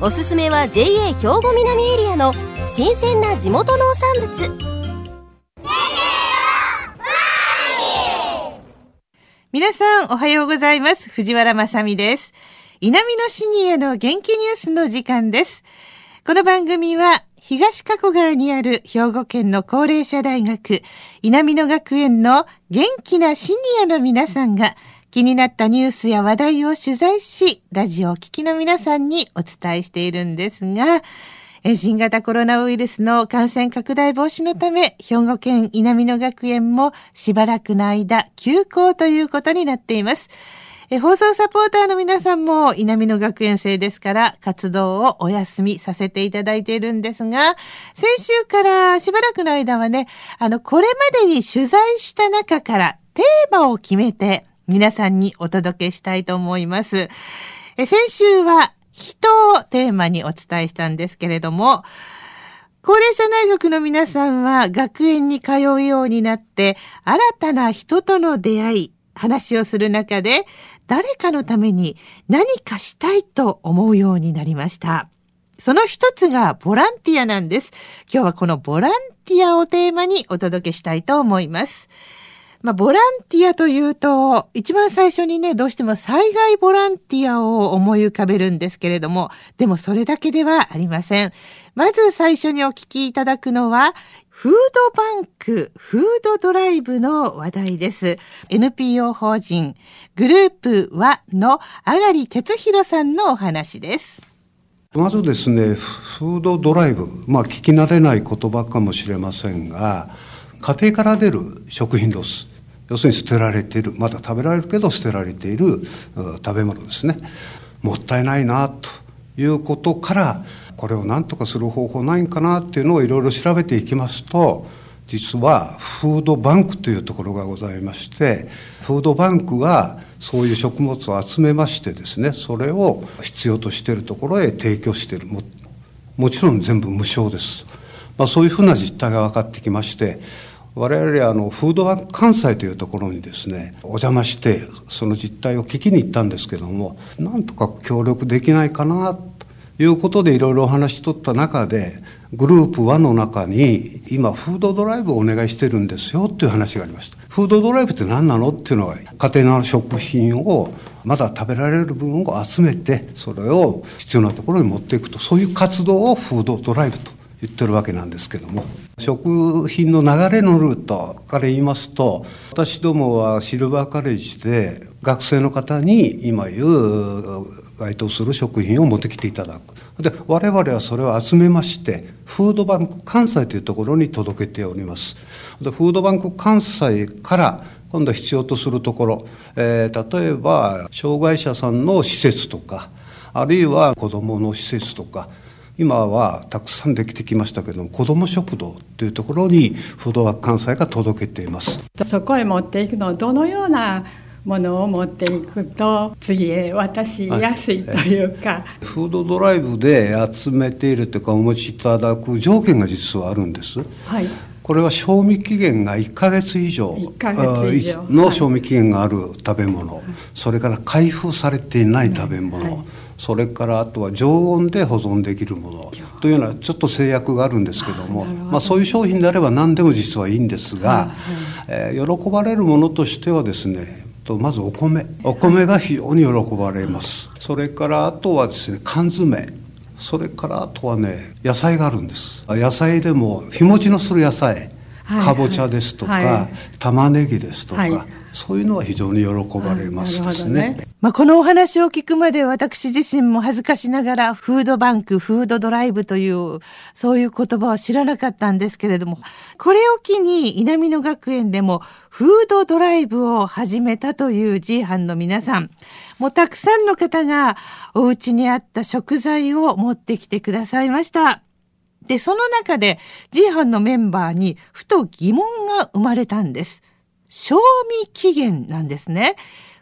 おすすめは JA 兵庫南エリアの新鮮な地元農産物。皆さんおはようございます。藤原まさです。南のシニアの元気ニュースの時間です。この番組は東加古川にある兵庫県の高齢者大学稲美野学園の元気なシニアの皆さんが気になったニュースや話題を取材し、ラジオを聴きの皆さんにお伝えしているんですが、新型コロナウイルスの感染拡大防止のため、兵庫県稲美野学園もしばらくの間休校ということになっています。放送サポーターの皆さんも稲美野学園生ですから活動をお休みさせていただいているんですが、先週からしばらくの間はね、あの、これまでに取材した中からテーマを決めて皆さんにお届けしたいと思います。え先週は人をテーマにお伝えしたんですけれども、高齢者大学の皆さんは学園に通うようになって、新たな人との出会い、話をする中で、誰かのために何かしたいと思うようになりました。その一つがボランティアなんです。今日はこのボランティアをテーマにお届けしたいと思います。まあ、ボランティアというと、一番最初にね、どうしても災害ボランティアを思い浮かべるんですけれども、でもそれだけではありません。まず最初にお聞きいただくのは、フードバンク、フードドライブの話題です。NPO 法人、グループはのあがり哲弘さんのお話です。まずですね、フードドライブ、まあ聞き慣れない言葉かもしれませんが、家庭から出る食品ロス要するに捨てられている。まだ食べられるけど捨てられている食べ物ですね。もったいないなということからこれを何とかする方法ないんかなっていうのをいろいろ調べていきますと実はフードバンクというところがございましてフードバンクはそういう食物を集めましてですねそれを必要としているところへ提供している。ももちろん全部無償です、まあ、そういうふうな実態が分かってきまして我々あのフードバンク関西というところにですねお邪魔してその実態を聞きに行ったんですけどもなんとか協力できないかなということでいろいろお話しとった中でグループ1の中に今フードドライブをお願いしてるんですよっていう話がありました。フードドライブって何なのっていうのは家庭の食品をまだ食べられる部分を集めてそれを必要なところに持っていくとそういう活動をフードドライブと言ってるわけなんですけども。食品の流れのルートから言いますと私どもはシルバーカレッジで学生の方に今言う該当する食品を持ってきていただく。で我々はそれを集めましてフードバンク関西というところに届けております。でフードバンク関西から今度は必要とするところ、えー、例えば障害者さんの施設とかあるいは子どもの施設とか今はたくさんできてきましたけども子ども食堂というところにフードワーク関西が届けています。そこへ持っていくのはどのようなものを持っていくと次へ渡しやすいというか、はい、フードドライブで集めているというかお持ちいただく条件が実はあるんです、はい、これは賞味期限が1か月以上。の賞味期限がある食べ物、はい、それから開封されていない食べ物、はいそれからあとは常温で保存できるものというのはちょっと制約があるんですけどもまあ、そういう商品であれば何でも実はいいんですが、えー、喜ばれるものとしてはですねとまずお米。お米が非常に喜ばれます。それからあとはですね缶詰。それからあとはね野菜があるんです。野菜でも日持ちのする野菜。かぼちゃですとか、はい。はい、玉ねぎですとか、はい。そういうのは非常に喜ばれますですね。ねまあ、このお話を聞くまで私自身も恥ずかしながらフードバンク、フードドライブというそういう言葉を知らなかったんですけれども、これを機に稲美野学園でもフードドライブを始めたという G 班の皆さん、もうたくさんの方がお家にあった食材を持ってきてくださいました。で、その中で G 班のメンバーにふと疑問が生まれたんです。賞味期限なんですね。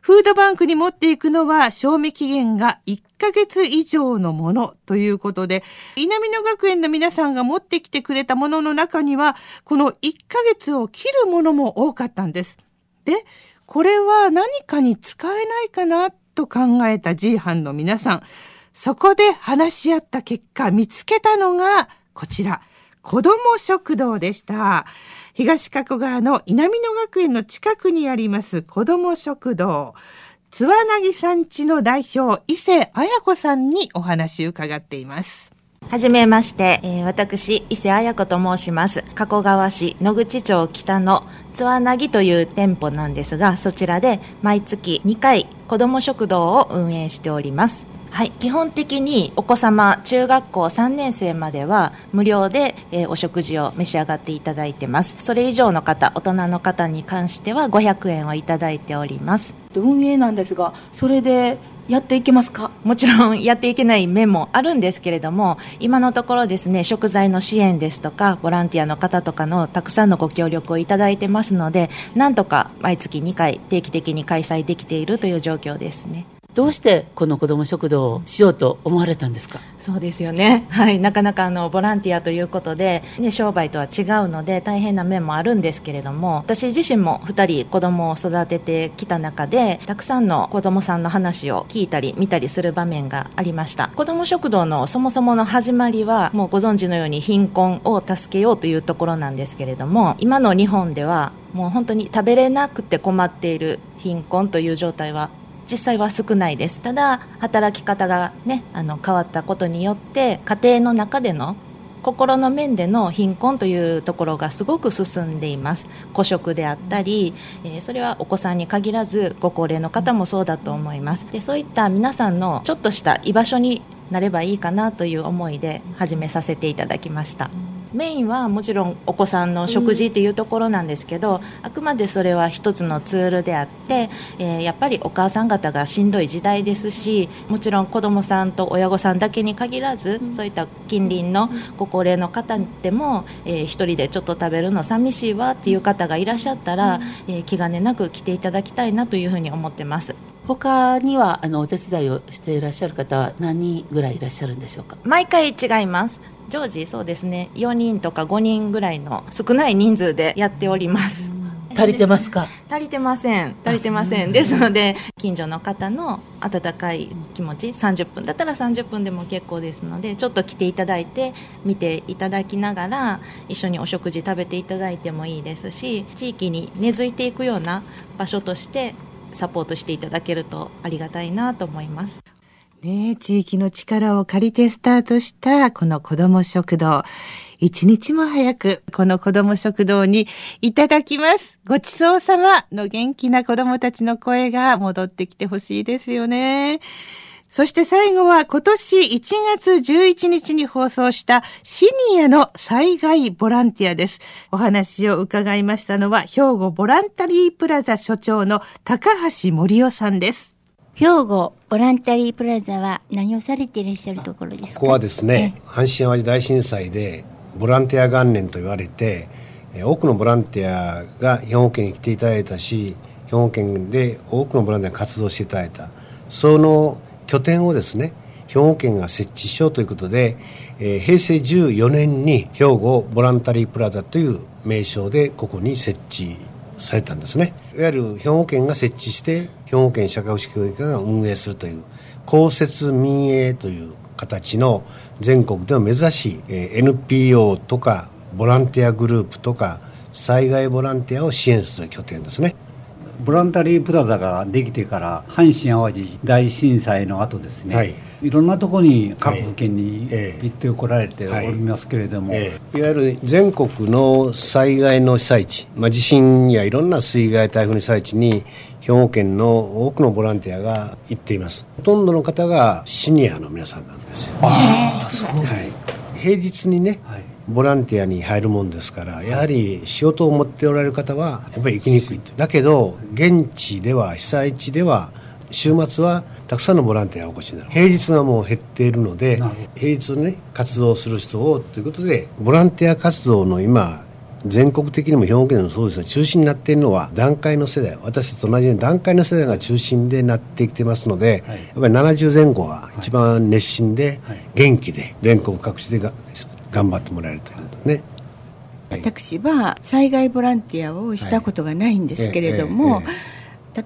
フードバンクに持っていくのは賞味期限が1ヶ月以上のものということで、稲美野学園の皆さんが持ってきてくれたものの中には、この1ヶ月を切るものも多かったんです。で、これは何かに使えないかなと考えた G 班の皆さん。そこで話し合った結果見つけたのがこちら。子ども食堂でした。東加古川の稲美野学園の近くにあります子ども食堂。津和なぎさんちの代表、伊勢彩子さんにお話を伺っています。はじめまして、えー、私、伊勢彩子と申します。加古川市野口町北の津和なぎという店舗なんですが、そちらで毎月2回子ども食堂を運営しております。はい、基本的にお子様中学校3年生までは無料で、えー、お食事を召し上がっていただいてます。それ以上の方大人の方に関しては500円をいただいております。運営なんですがそれでやっていけますか？もちろん やっていけない面もあるんですけれども今のところですね食材の支援ですとかボランティアの方とかのたくさんのご協力をいただいてますのでなんとか毎月2回定期的に開催できているという状況ですねどうしてこの子ども食堂をしようと思われたんですか？そうですよね、はい、なかなかあのボランティアということで、ね、商売とは違うので大変な面もあるんですけれども私自身も2人子どもを育ててきた中でたくさんの子どもさんの話を聞いたり見たりする場面がありました。子ども食堂のそもそもの始まりはもうご存知のように貧困を助けようというところなんですけれども今の日本ではもう本当に食べれなくて困っている貧困という状態は実際は少ないです。ただ働き方が、ね、あの変わったことによって家庭の中での心の面での貧困というところがすごく進んでいます。孤食であったり、えー、それはお子さんに限らずご高齢の方もそうだと思います。でそういった皆さんのちょっとした居場所になればいいかなという思いで始めさせていただきました。メインはもちろんお子さんの食事っていうところなんですけど、うん、あくまでそれは一つのツールであって、えー、やっぱりお母さん方がしんどい時代ですしもちろん子どもさんと親御さんだけに限らず、うん、そういった近隣のご高齢の方でも、えー、一人でちょっと食べるの寂しいわっていう方がいらっしゃったら、うん、えー、気兼ねなく来ていただきたいなというふうに思ってます。他にはあのお手伝いをしていらっしゃる方は何人ぐらいいらっしゃるんでしょうか？毎回違います常時そうですね。4人とか5人ぐらいの少ない人数でやっております。足りてますか？足りてません。足りてません。ですので近所の方の温かい気持ち30分だったら30分でも結構ですのでちょっと来ていただいて見ていただきながら一緒にお食事食べていただいてもいいですし地域に根付いていくような場所としてサポートしていただけるとありがたいなと思います。ね地域の力を借りてスタートしたこの子ども食堂。一日も早くこの子ども食堂にいただきます。ごちそうさまの元気な子どもたちの声が戻ってきてほしいですよね。そして最後は今年1月11日に放送したシニアの災害ボランティアです。お話を伺いましたのは兵庫ボランタリープラザ所長の高橋森夫さんです。兵庫ボランタリープラザは何をされていらっしゃるところですか？ここはですね、阪神・淡路大震災でボランティア元年と言われて多くのボランティアが兵庫県に来ていただいたし兵庫県で多くのボランティアが活動していただいた。その拠点をですね兵庫県が設置しようということで、えー、平成14年に兵庫ボランタリープラザという名称でここに設置されたんですね。いわゆる兵庫県が設置して兵庫県社会福祉協議会が運営するという公設民営という形の全国では珍しい、えー、NPO とかボランティアグループとか災害ボランティアを支援する拠点ですね。ボランタリープラザができてから阪神・淡路大震災の後ですね、はい、いろんなところに各府県に行ってこられておりますけれども、はいえ。いわゆる全国の災害の被災地、まあ、地震やいろんな水害台風の被災地に兵庫県の多くのボランティアが行っています。ほとんどの方がシニアの皆さんなんですよ。ああそう、はい、平日にね、はい。ボランティアに入るもんですからやはり仕事を持っておられる方はやっぱり行きにくいだけど現地では被災地では週末はたくさんのボランティアがお越しになる。平日はもう減っているので平日ね活動する人をということでボランティア活動の今全国的にも兵庫県のそうですが中心になっているのは団塊の世代。私と同じように団塊の世代が中心でなってきてますので、はい、やっぱり70前後は一番熱心で、元気で全国各地でが頑張ってもらえるということね。私は災害ボランティアをしたことがないんですけれども、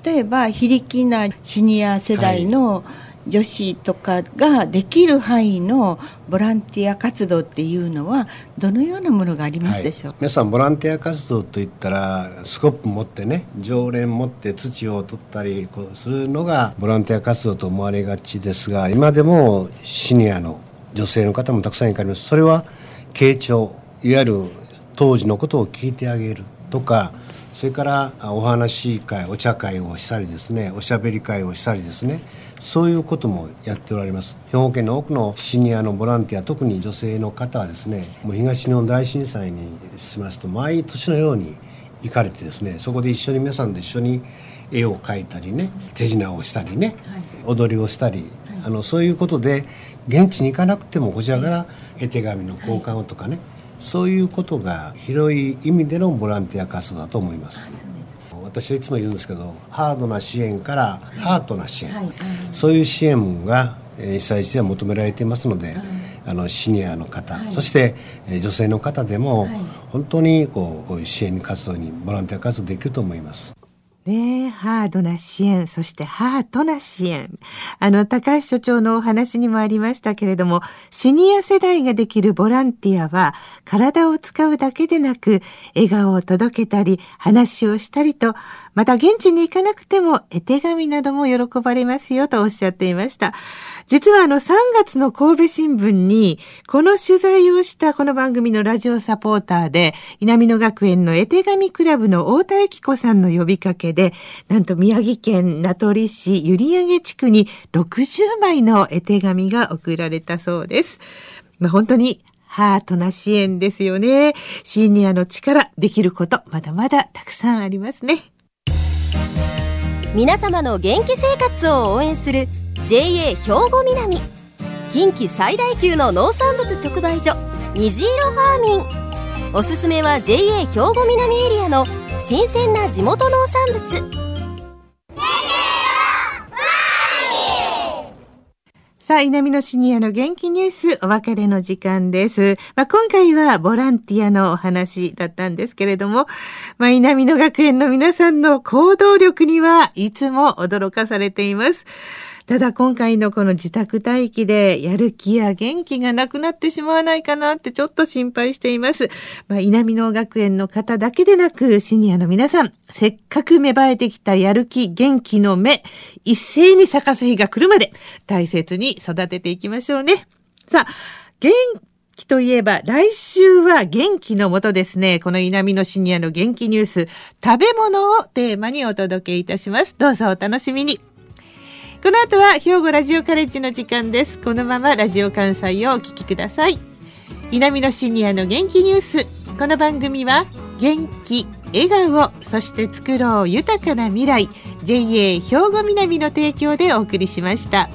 例えば非力なシニア世代の、女子とかができる範囲のボランティア活動っていうのはどのようなものがありますでしょう、はい、皆さんボランティア活動といったらスコップ持ってね常連持って土を取ったりするのがボランティア活動と思われがちですが今でもシニアの女性の方もたくさんいかれます。それは傾聴いわゆる当時のことを聞いてあげるとかそれからお話会お茶会をしたりですねおしゃべり会をしたりですねそういうこともやっておられます。兵庫県の多くのシニアのボランティア特に女性の方はですねもう東日本大震災にしますと毎年のように行かれてですねそこで一緒に皆さんで一緒に絵を描いたりね手品をしたりね、踊りをしたり、あのそういうことで現地に行かなくてもこちらから絵手紙の交換をとかね、そういうことが広い意味でのボランティア活動だと思います。私はいつも言うんですけどハードな支援からハートな支援、はい、そういう支援が被災地では求められていますので、はい、あのシニアの方、はい、そして女性の方でも本当にこうこういう支援活動にボランティア活動できると思います。ねえハードな支援、そしてハートな支援。あの、高橋所長のお話にもありましたけれども、シニア世代ができるボランティアは、体を使うだけでなく、笑顔を届けたり、話をしたりと、また現地に行かなくても絵手紙なども喜ばれますよとおっしゃっていました。実はあの3月の神戸新聞にこの取材をしたこの番組のラジオサポーターで稲美野学園の絵手紙クラブの太田幸子さんの呼びかけでなんと宮城県名取市閖上地区に60枚の絵手紙が送られたそうです。まあ、本当にハートな支援ですよね。シニアの力、できること、まだまだたくさんありますね。皆様の元気生活を応援する JA 兵庫南近畿最大級の農産物直売所虹色ファーミンおすすめは JA 兵庫南エリアの新鮮な地元農産物さあ、稲美のシニアの元気ニュース、お別れの時間です。まあ、今回はボランティアのお話だったんですけれども、まあ、稲美野学園の皆さんの行動力にはいつも驚かされています。ただ今回のこの自宅待機でやる気や元気がなくなってしまわないかなってちょっと心配しています。まあ、稲美野学園の方だけでなくシニアの皆さん、せっかく芽生えてきたやる気、元気の芽、一斉に咲かす日が来るまで大切に育てていきましょうね。さあ、元気といえば、来週は元気のもとですね。この稲美のシニアの元気ニュース、食べ物をテーマにお届けいたします。どうぞお楽しみに。この後は兵庫ラジオカレッジの時間です。このままラジオ関西をお聞きください。南のシニアの元気ニュース。この番組は元気、笑顔、そして作ろう豊かな未来 JA 兵庫南の提供でお送りしました。